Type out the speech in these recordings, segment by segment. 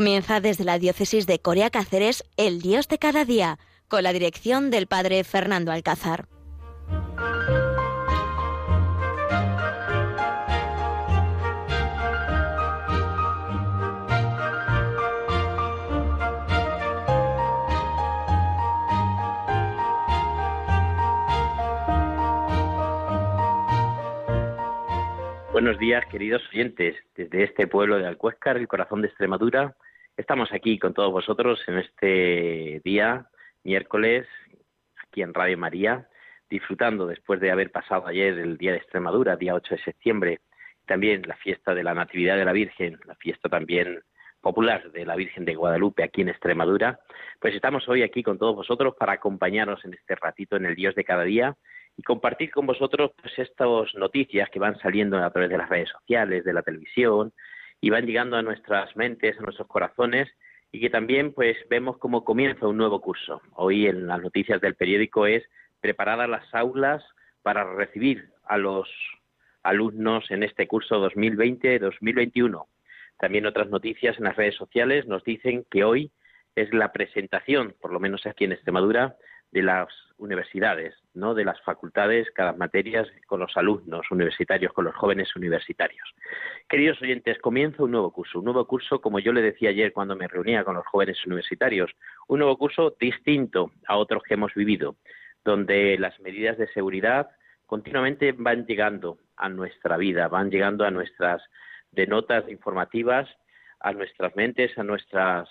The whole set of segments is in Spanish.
Comienza desde la diócesis de Corea Cáceres El Dios de cada día, con la dirección del padre Fernando Alcázar. Buenos días, queridos oyentes. Desde este pueblo de Alcuéscar, el corazón de Extremadura, estamos aquí con todos vosotros en este día, miércoles, aquí en Radio María, disfrutando después de haber pasado ayer el Día de Extremadura, día 8 de septiembre, también la fiesta de la Natividad de la Virgen, la fiesta también popular de la Virgen de Guadalupe aquí en Extremadura, pues estamos hoy aquí con todos vosotros para acompañarnos en este ratito en el Dios de cada día y compartir con vosotros pues estas noticias que van saliendo a través de las redes sociales, de la televisión y van llegando a nuestras mentes, a nuestros corazones y que también pues vemos cómo comienza un nuevo curso. Hoy en las noticias del periódico es preparadas las aulas para recibir a los alumnos en este curso 2020-2021. También otras noticias en las redes sociales nos dicen que hoy es la presentación, por lo menos aquí en Extremadura, de las universidades, no de las facultades, cada materias con los alumnos universitarios, con los jóvenes universitarios. Queridos oyentes, comienza un nuevo curso, un nuevo curso, como yo le decía ayer cuando me reunía con los jóvenes universitarios, un nuevo curso distinto a otros que hemos vivido, donde las medidas de seguridad continuamente van llegando a nuestra vida, van llegando a nuestras de notas informativas, a nuestras mentes, a nuestras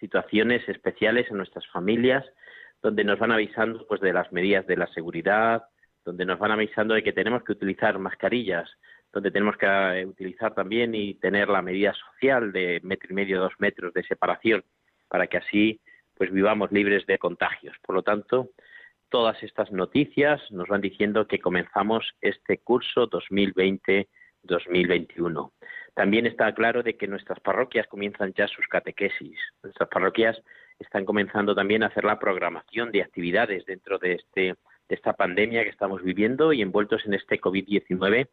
situaciones especiales, a nuestras familias, donde nos van avisando pues de las medidas de la seguridad, donde nos van avisando de que tenemos que utilizar mascarillas, donde tenemos que eh, utilizar también y tener la medida social de metro y medio, dos metros de separación, para que así pues vivamos libres de contagios. Por lo tanto, todas estas noticias nos van diciendo que comenzamos este curso 2020-2021. También está claro de que nuestras parroquias comienzan ya sus catequesis. Nuestras parroquias están comenzando también a hacer la programación de actividades dentro de, este, de esta pandemia que estamos viviendo y envueltos en este COVID-19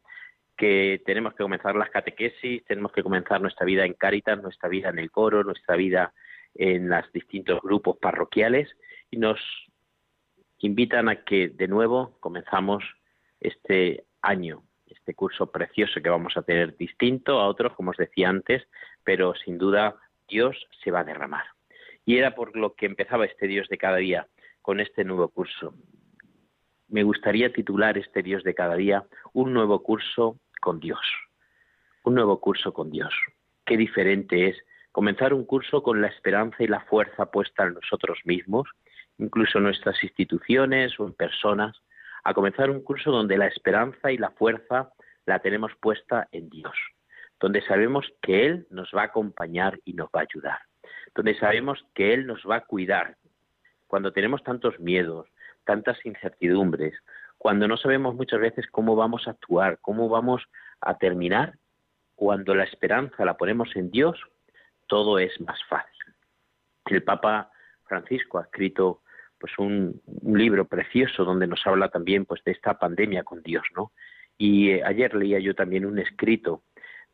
que tenemos que comenzar las catequesis, tenemos que comenzar nuestra vida en Cáritas, nuestra vida en el coro, nuestra vida en los distintos grupos parroquiales y nos invitan a que de nuevo comenzamos este año, este curso precioso que vamos a tener distinto a otros, como os decía antes, pero sin duda Dios se va a derramar. Y era por lo que empezaba este Dios de cada día con este nuevo curso. Me gustaría titular este Dios de cada día un nuevo curso con Dios. Un nuevo curso con Dios. Qué diferente es comenzar un curso con la esperanza y la fuerza puesta en nosotros mismos, incluso en nuestras instituciones o en personas, a comenzar un curso donde la esperanza y la fuerza la tenemos puesta en Dios, donde sabemos que Él nos va a acompañar y nos va a ayudar donde sabemos que Él nos va a cuidar. Cuando tenemos tantos miedos, tantas incertidumbres, cuando no sabemos muchas veces cómo vamos a actuar, cómo vamos a terminar, cuando la esperanza la ponemos en Dios, todo es más fácil. El Papa Francisco ha escrito pues un, libro precioso donde nos habla también pues de esta pandemia con Dios, ¿no? Y eh, ayer leía yo también un escrito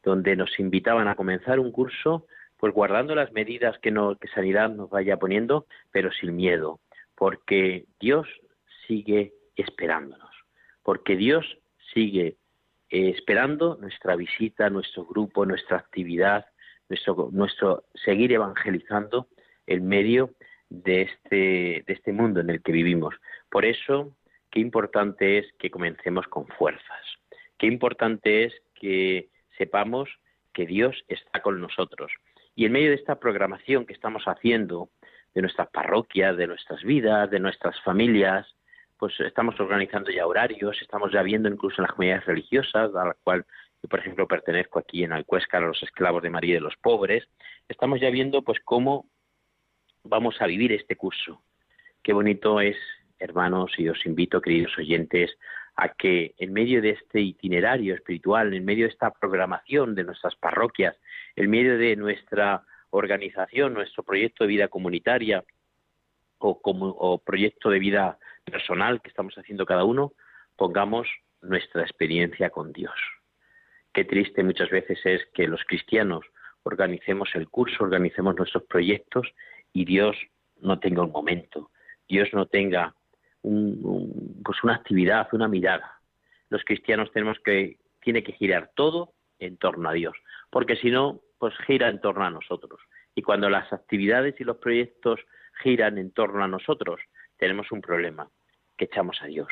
donde nos invitaban a comenzar un curso pues guardando las medidas que, no, Sanidad nos vaya poniendo, pero sin miedo, porque Dios sigue esperándonos, porque Dios sigue eh, esperando nuestra visita, nuestro grupo, nuestra actividad, nuestro, seguir evangelizando en medio este, de este mundo en el que vivimos. Por eso, qué importante es que comencemos con fuerzas, qué importante es que sepamos que Dios está con nosotros, y en medio de esta programación que estamos haciendo de nuestras parroquias, de nuestras vidas, de nuestras familias, pues estamos organizando ya horarios, estamos ya viendo incluso en las comunidades religiosas, a la cual yo, por ejemplo, pertenezco aquí en Alcuéscar a los esclavos de María de los pobres, estamos ya viendo pues cómo vamos a vivir este curso. Qué bonito es, hermanos, y os invito, queridos oyentes, a que en medio de este itinerario espiritual, en medio de esta programación de nuestras parroquias, en medio de nuestra organización, nuestro proyecto de vida comunitaria o, como, proyecto de vida personal que estamos haciendo cada uno, pongamos nuestra experiencia con Dios. Qué triste muchas veces es que los cristianos organicemos el curso, organicemos nuestros proyectos y Dios no tenga un momento, Dios no tenga pues una actividad, una mirada. Los cristianos tenemos que, tiene que girar todo en torno a Dios, porque si no, pues gira en torno a nosotros. Y cuando las actividades y los proyectos giran en torno a nosotros, tenemos un problema, que echamos a Dios,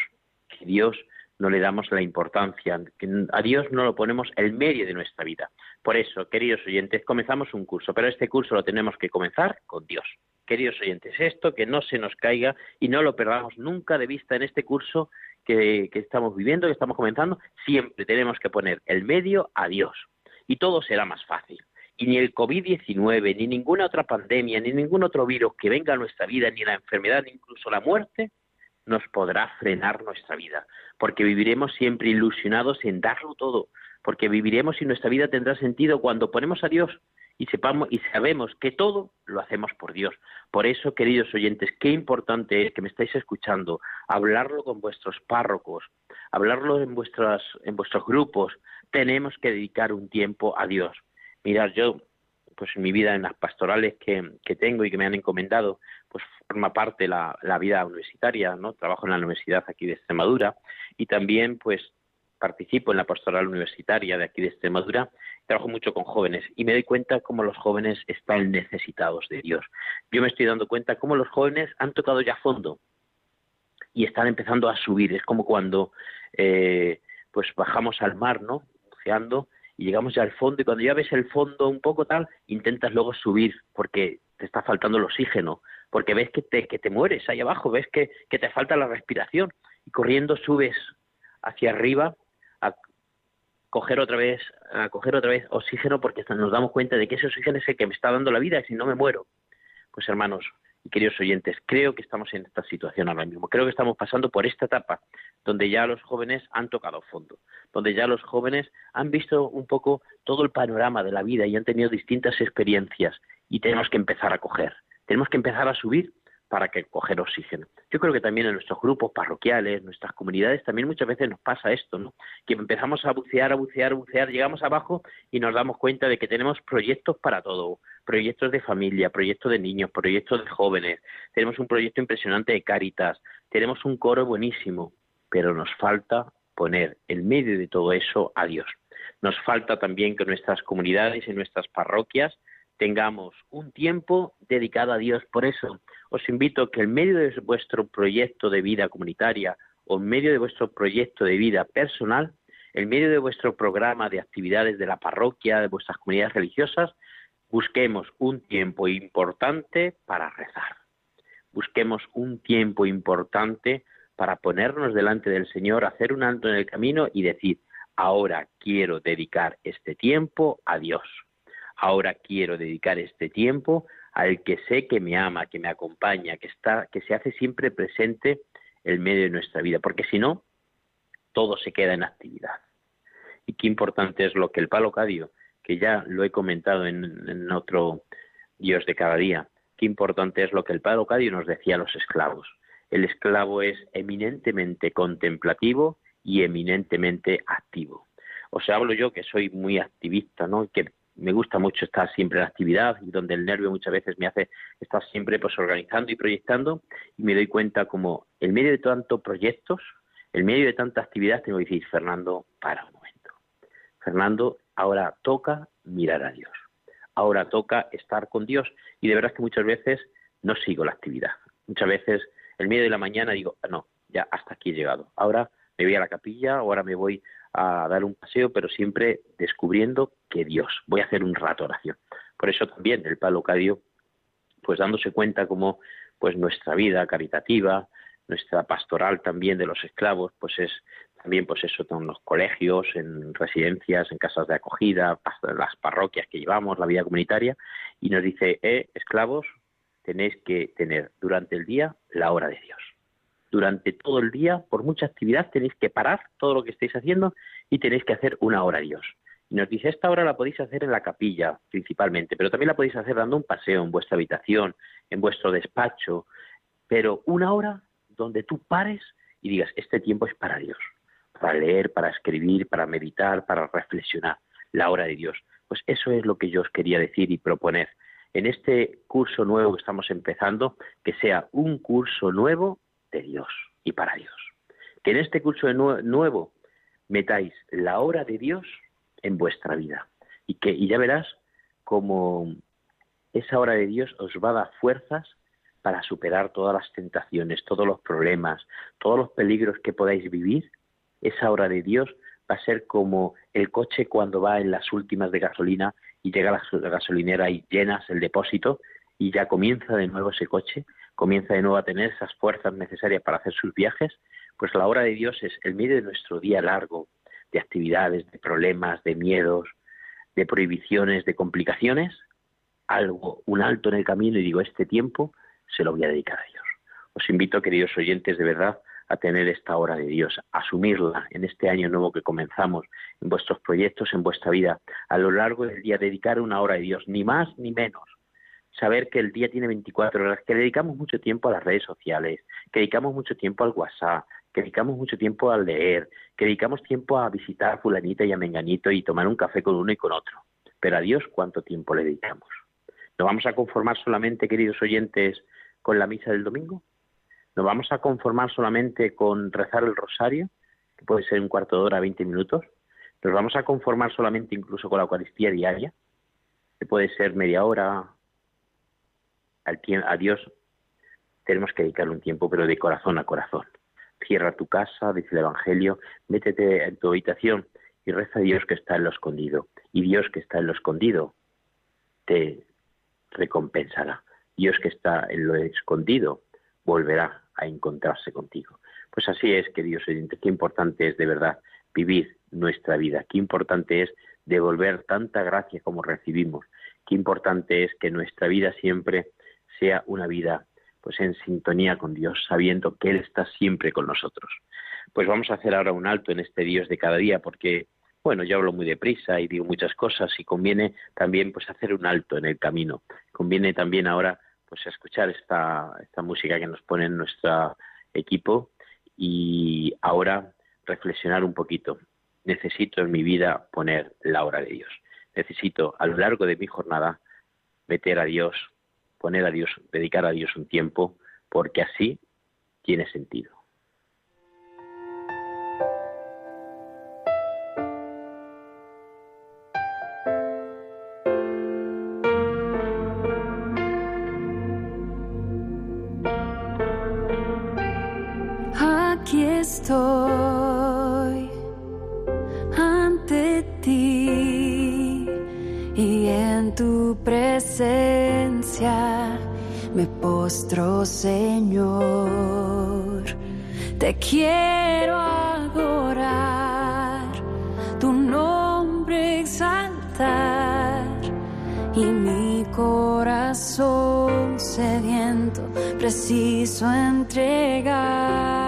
que Dios no le damos la importancia, que a Dios no lo ponemos en medio de nuestra vida. Por eso, queridos oyentes, comenzamos un curso, pero este curso lo tenemos que comenzar con Dios. Queridos oyentes, esto que no se nos caiga y no lo perdamos nunca de vista en este curso que, que estamos viviendo, que estamos comenzando, siempre tenemos que poner el medio a Dios y todo será más fácil. Y ni el COVID-19, ni ninguna otra pandemia, ni ningún otro virus que venga a nuestra vida, ni la enfermedad, ni incluso la muerte, nos podrá frenar nuestra vida, porque viviremos siempre ilusionados en darlo todo, porque viviremos y nuestra vida tendrá sentido cuando ponemos a Dios y sepamos y sabemos que todo lo hacemos por Dios. Por eso, queridos oyentes, qué importante es que me estáis escuchando, hablarlo con vuestros párrocos, hablarlo en vuestras en vuestros grupos. Tenemos que dedicar un tiempo a Dios. Mirad, yo pues mi vida en las pastorales que, que tengo y que me han encomendado, pues forma parte la, la vida universitaria, ¿no? Trabajo en la universidad aquí de Extremadura y también pues participo en la pastoral universitaria de aquí de Extremadura, trabajo mucho con jóvenes y me doy cuenta cómo los jóvenes están necesitados de Dios. Yo me estoy dando cuenta cómo los jóvenes han tocado ya fondo y están empezando a subir. Es como cuando eh, pues bajamos al mar, ¿no? Buceando y llegamos ya al fondo y cuando ya ves el fondo un poco tal, intentas luego subir porque te está faltando el oxígeno, porque ves que te, que te mueres ahí abajo, ves que, que te falta la respiración y corriendo subes hacia arriba a coger otra vez, a coger otra vez oxígeno porque nos damos cuenta de que ese oxígeno es el que me está dando la vida y si no me muero. Pues hermanos queridos oyentes, creo que estamos en esta situación ahora mismo. Creo que estamos pasando por esta etapa donde ya los jóvenes han tocado fondo, donde ya los jóvenes han visto un poco todo el panorama de la vida y han tenido distintas experiencias y tenemos que empezar a coger, tenemos que empezar a subir para que coger oxígeno. Yo creo que también en nuestros grupos parroquiales, nuestras comunidades, también muchas veces nos pasa esto, ¿no? Que empezamos a bucear, a bucear, a bucear, llegamos abajo y nos damos cuenta de que tenemos proyectos para todo, proyectos de familia, proyectos de niños, proyectos de jóvenes, tenemos un proyecto impresionante de Cáritas, tenemos un coro buenísimo, pero nos falta poner en medio de todo eso a Dios. Nos falta también que nuestras comunidades y nuestras parroquias tengamos un tiempo dedicado a Dios. Por eso os invito que en medio de vuestro proyecto de vida comunitaria o en medio de vuestro proyecto de vida personal, en medio de vuestro programa de actividades de la parroquia, de vuestras comunidades religiosas, busquemos un tiempo importante para rezar. Busquemos un tiempo importante para ponernos delante del Señor, hacer un alto en el camino y decir, ahora quiero dedicar este tiempo a Dios Ahora quiero dedicar este tiempo al que sé que me ama, que me acompaña, que está, que se hace siempre presente en medio de nuestra vida, porque si no, todo se queda en actividad. Y qué importante es lo que el palo cadio, que ya lo he comentado en, otro Dios de cada día, qué importante es lo que el palo cadio nos decía a los esclavos. El esclavo es eminentemente contemplativo y eminentemente activo. Os hablo yo que soy muy activista, ¿no? Que me gusta mucho estar siempre en actividad y donde el nervio muchas veces me hace estar siempre pues organizando y proyectando y me doy cuenta como en medio de tantos proyectos, en medio de tanta actividad tengo que decir, Fernando, para un momento. Fernando, ahora toca mirar a Dios. Ahora toca estar con Dios y de verdad que muchas veces no sigo la actividad. Muchas veces el medio de la mañana digo, ah, no, ya hasta aquí he llegado. Ahora me voy a la capilla, ahora me voy a dar un paseo, pero siempre descubriendo que Dios, voy a hacer un rato oración. Por eso también el Palo Cadio, pues dándose cuenta como pues nuestra vida caritativa, nuestra pastoral también de los esclavos, pues es también pues eso en los colegios, en residencias, en casas de acogida, las parroquias que llevamos, la vida comunitaria, y nos dice, eh, esclavos, tenéis que tener durante el día la hora de Dios durante todo el día, por mucha actividad, tenéis que parar todo lo que estáis haciendo y tenéis que hacer una hora a Dios. Y nos dice, esta hora la podéis hacer en la capilla principalmente, pero también la podéis hacer dando un paseo en vuestra habitación, en vuestro despacho, pero una hora donde tú pares y digas, este tiempo es para Dios, para leer, para escribir, para meditar, para reflexionar, la hora de Dios. Pues eso es lo que yo os quería decir y proponer. En este curso nuevo que estamos empezando, que sea un curso nuevo de Dios y para Dios. Que en este curso nuevo metáis la obra de Dios en vuestra vida. Y que y ya verás cómo esa obra de Dios os va a dar fuerzas para superar todas las tentaciones, todos los problemas, todos los peligros que podáis vivir. Esa obra de Dios va a ser como el coche cuando va en las últimas de gasolina y llega a la gasolinera y llenas el depósito y ya comienza de nuevo ese coche, comienza de nuevo a tener esas fuerzas necesarias para hacer sus viajes, pues la obra de Dios es el medio de nuestro día largo, de actividades, de problemas, de miedos, de prohibiciones, de complicaciones, algo, un alto en el camino y digo, este tiempo se lo voy a dedicar a Dios. Os invito, queridos oyentes, de verdad, a tener esta hora de Dios, asumirla en este año nuevo que comenzamos, en vuestros proyectos, en vuestra vida, a lo largo del día, dedicar una hora de Dios, ni más ni menos. Saber que el día tiene 24 horas, que dedicamos mucho tiempo a las redes sociales, que dedicamos mucho tiempo al WhatsApp, que dedicamos mucho tiempo a leer, que dedicamos tiempo a visitar a fulanita y a menganito y tomar un café con uno y con otro. Pero a Dios, ¿cuánto tiempo le dedicamos? ¿Nos vamos a conformar solamente, queridos oyentes, con la misa del domingo? ¿Nos vamos a conformar solamente con rezar el rosario, que puede ser un cuarto de hora, 20 minutos? ¿Nos vamos a conformar solamente incluso con la Eucaristía diaria, que puede ser media hora? Al a Dios tenemos que dedicarle un tiempo, pero de corazón a corazón. Cierra tu casa, dice el Evangelio, métete en tu habitación y reza a Dios que está en lo escondido. Y Dios que está en lo escondido te recompensará. Dios que está en lo escondido volverá a encontrarse contigo. Pues así es, queridos oyentes, qué importante es de verdad vivir nuestra vida, qué importante es devolver tanta gracia como recibimos, qué importante es que nuestra vida siempre sea una vida pues en sintonía con Dios, sabiendo que Él está siempre con nosotros. Pues vamos a hacer ahora un alto en este Dios de cada día, porque bueno, yo hablo muy deprisa y digo muchas cosas y conviene también pues hacer un alto en el camino. Conviene también ahora pues escuchar esta, esta música que nos pone nuestro equipo y ahora reflexionar un poquito. Necesito en mi vida poner la hora de Dios. Necesito a lo largo de mi jornada meter a Dios, poner a Dios, dedicar a Dios un tiempo, porque así tiene sentido. Me postro, Señor. Te quiero adorar, tu nombre exaltar y mi corazón sediento preciso entregar.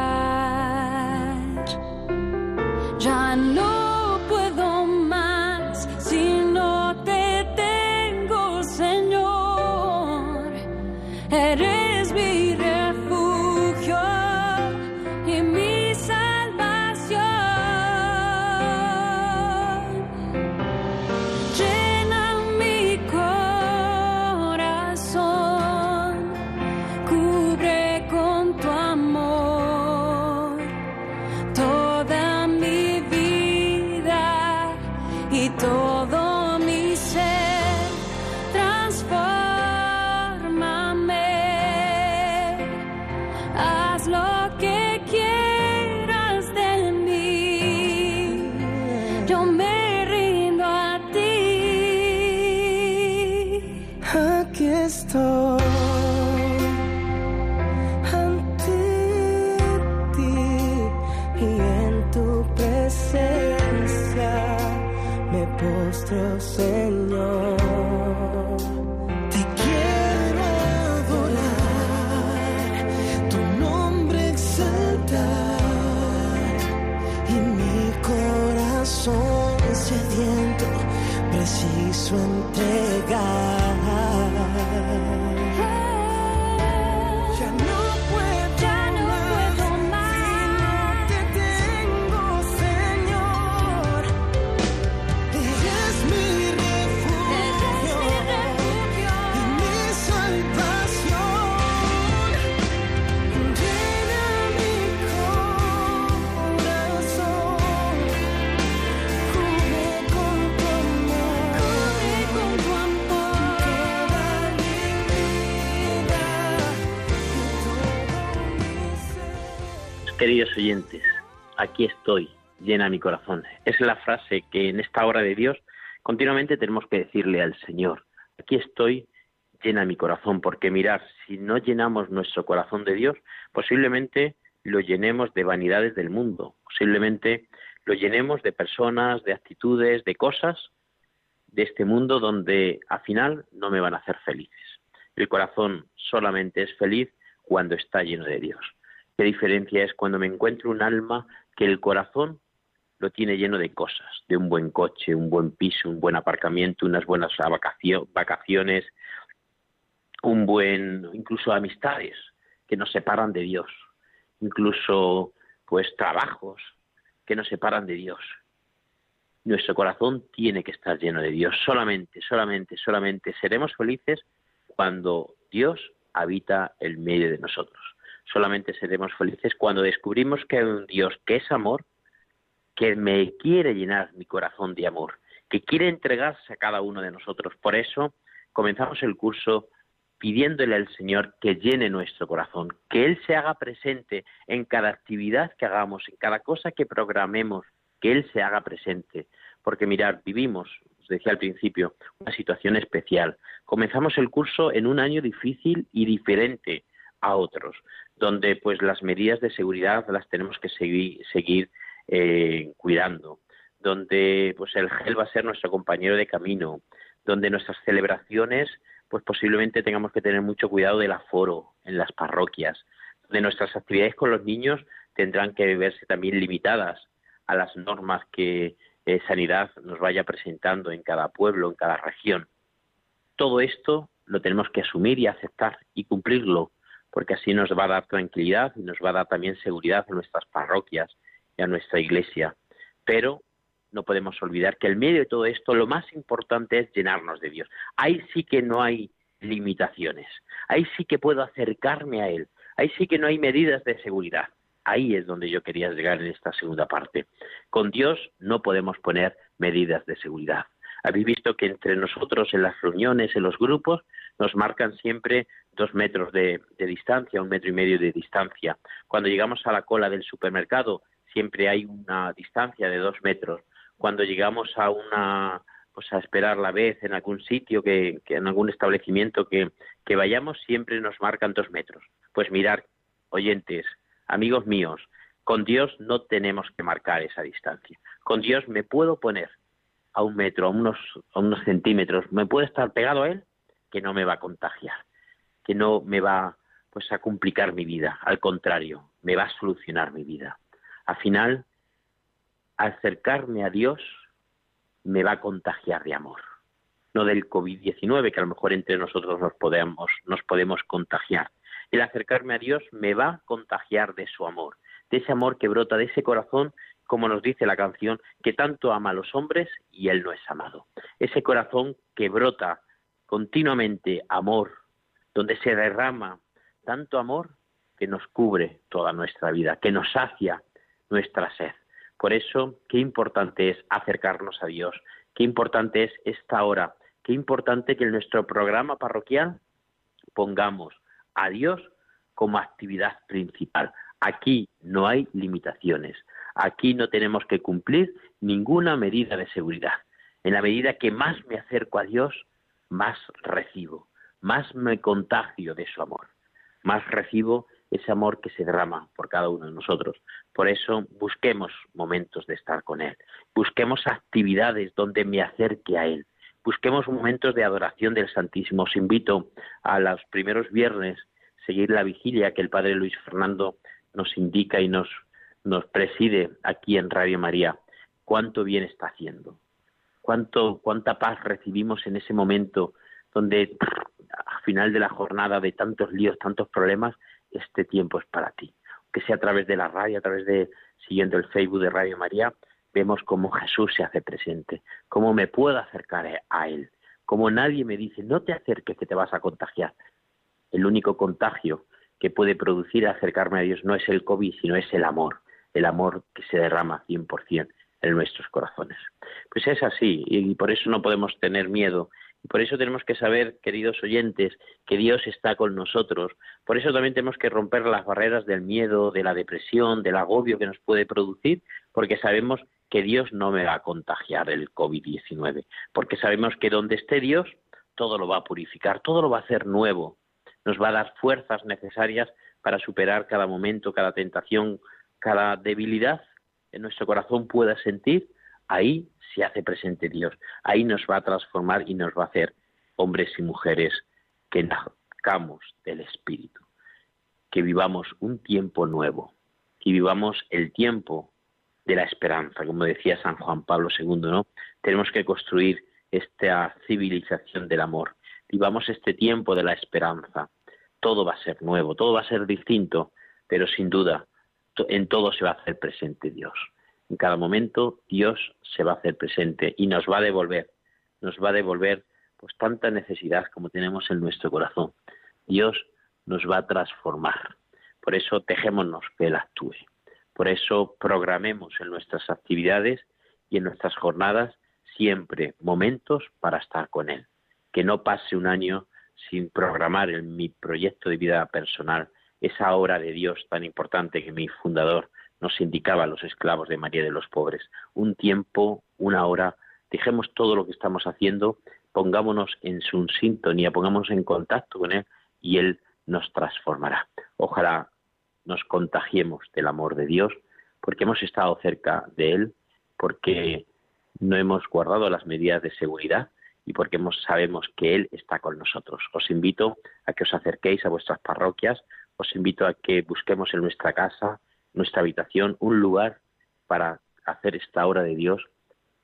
Si preciso entregar. Queridos oyentes, aquí estoy, llena mi corazón. Es la frase que en esta hora de Dios continuamente tenemos que decirle al Señor. Aquí estoy, llena mi corazón, porque mirar, si no llenamos nuestro corazón de Dios, posiblemente lo llenemos de vanidades del mundo, posiblemente lo llenemos de personas, de actitudes, de cosas de este mundo donde al final no me van a hacer felices. El corazón solamente es feliz cuando está lleno de Dios. Qué diferencia es cuando me encuentro un alma que el corazón lo tiene lleno de cosas, de un buen coche, un buen piso, un buen aparcamiento, unas buenas vacaciones, un buen, incluso amistades que nos separan de Dios, incluso pues trabajos que nos separan de Dios. Nuestro corazón tiene que estar lleno de Dios. Solamente, solamente, solamente seremos felices cuando Dios habita en medio de nosotros. Solamente seremos felices cuando descubrimos que hay un Dios que es amor, que me quiere llenar mi corazón de amor, que quiere entregarse a cada uno de nosotros. Por eso comenzamos el curso pidiéndole al Señor que llene nuestro corazón, que Él se haga presente en cada actividad que hagamos, en cada cosa que programemos, que Él se haga presente. Porque mirar, vivimos, os decía al principio, una situación especial. Comenzamos el curso en un año difícil y diferente a otros, donde pues las medidas de seguridad las tenemos que seguir, seguir eh, cuidando, donde pues el gel va a ser nuestro compañero de camino, donde nuestras celebraciones pues posiblemente tengamos que tener mucho cuidado del aforo en las parroquias, donde nuestras actividades con los niños tendrán que verse también limitadas a las normas que eh, Sanidad nos vaya presentando en cada pueblo, en cada región. Todo esto lo tenemos que asumir y aceptar y cumplirlo, porque así nos va a dar tranquilidad y nos va a dar también seguridad a nuestras parroquias y a nuestra iglesia. Pero no podemos olvidar que en medio de todo esto lo más importante es llenarnos de Dios. Ahí sí que no hay limitaciones, ahí sí que puedo acercarme a Él, ahí sí que no hay medidas de seguridad. Ahí es donde yo quería llegar en esta segunda parte. Con Dios no podemos poner medidas de seguridad. Habéis visto que entre nosotros en las reuniones, en los grupos, nos marcan siempre dos metros de, distancia, un metro y medio de distancia. Cuando llegamos a la cola del supermercado, siempre hay una distancia de dos metros. Cuando llegamos a una pues a esperar la vez en algún sitio que, en algún establecimiento que, que vayamos siempre nos marcan dos metros. Pues mirar oyentes amigos míos con Dios no tenemos que marcar esa distancia. Con Dios me puedo poner a un metro a unos a unos centímetros. Me puedo estar pegado a él que no me va a contagiar que no me va pues a complicar mi vida al contrario me va a solucionar mi vida al final acercarme a Dios me va a contagiar de amor, no del COVID-19, que a lo mejor entre nosotros nos podemos, nos podemos contagiar. El acercarme a Dios me va a contagiar de su amor, de ese amor que brota de ese corazón, como nos dice la canción, que tanto ama a los hombres y él no es amado. Ese corazón que brota continuamente amor, donde se derrama tanto amor que nos cubre toda nuestra vida, que nos sacia nuestra sed. Por eso, qué importante es acercarnos a Dios, qué importante es esta hora, qué importante que en nuestro programa parroquial pongamos a Dios como actividad principal. Aquí no hay limitaciones, aquí no tenemos que cumplir ninguna medida de seguridad. En la medida que más me acerco a Dios, más recibo, más me contagio de su amor, más recibo ese amor que se derrama por cada uno de nosotros. Por eso busquemos momentos de estar con Él, busquemos actividades donde me acerque a Él, busquemos momentos de adoración del Santísimo. Os invito a los primeros viernes seguir la vigilia que el Padre Luis Fernando nos indica y nos, nos preside aquí en Radio María. Cuánto bien está haciendo, cuánto, cuánta paz recibimos en ese momento donde al final de la jornada de tantos líos, tantos problemas, este tiempo es para ti. Que sea a través de la radio, a través de siguiendo el Facebook de Radio María, vemos cómo Jesús se hace presente, cómo me puedo acercar a Él, cómo nadie me dice, no te acerques que te vas a contagiar. El único contagio que puede producir acercarme a Dios no es el COVID, sino es el amor, el amor que se derrama 100% en nuestros corazones. Pues es así, y por eso no podemos tener miedo Y por eso tenemos que saber, queridos oyentes, que Dios está con nosotros. Por eso también tenemos que romper las barreras del miedo, de la depresión, del agobio que nos puede producir, porque sabemos que Dios no me va a contagiar el COVID-19, porque sabemos que donde esté Dios, todo lo va a purificar, todo lo va a hacer nuevo, nos va a dar fuerzas necesarias para superar cada momento, cada tentación, cada debilidad en nuestro corazón pueda sentir, ahí se hace presente Dios. Ahí nos va a transformar y nos va a hacer hombres y mujeres que nazcamos del Espíritu, que vivamos un tiempo nuevo, que vivamos el tiempo de la esperanza, como decía San Juan Pablo II, ¿no? Tenemos que construir esta civilización del amor. Vivamos este tiempo de la esperanza. Todo va a ser nuevo, todo va a ser distinto, pero sin duda en todo se va a hacer presente Dios. En cada momento Dios se va a hacer presente y nos va a devolver, nos va a devolver pues tanta necesidad como tenemos en nuestro corazón. Dios nos va a transformar. Por eso tejémonos que Él actúe. Por eso programemos en nuestras actividades y en nuestras jornadas siempre momentos para estar con Él. Que no pase un año sin programar en mi proyecto de vida personal esa obra de Dios tan importante que mi fundador nos indicaba a los esclavos de María de los Pobres. Un tiempo, una hora, dejemos todo lo que estamos haciendo, pongámonos en su sintonía, pongámonos en contacto con Él y Él nos transformará. Ojalá nos contagiemos del amor de Dios porque hemos estado cerca de Él, porque no hemos guardado las medidas de seguridad y porque sabemos que Él está con nosotros. Os invito a que os acerquéis a vuestras parroquias, os invito a que busquemos en nuestra casa, nuestra habitación, un lugar para hacer esta obra de Dios,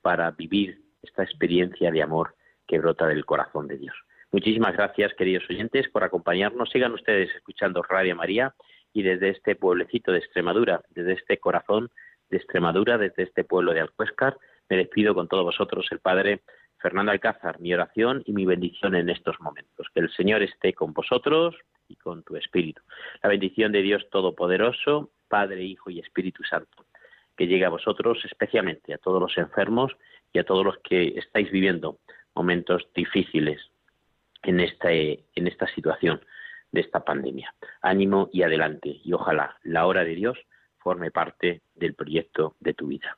para vivir esta experiencia de amor que brota del corazón de Dios. Muchísimas gracias, queridos oyentes, por acompañarnos. Sigan ustedes escuchando Radio María y desde este pueblecito de Extremadura, desde este corazón de Extremadura, desde este pueblo de Alcuéscar, me despido con todos vosotros, el Padre Fernando Alcázar, mi oración y mi bendición en estos momentos. Que el Señor esté con vosotros y con tu espíritu. La bendición de Dios Todopoderoso, Padre, Hijo y Espíritu Santo, que llegue a vosotros, especialmente a todos los enfermos y a todos los que estáis viviendo momentos difíciles en esta, en esta situación de esta pandemia. Ánimo y adelante, y ojalá la hora de Dios forme parte del proyecto de tu vida.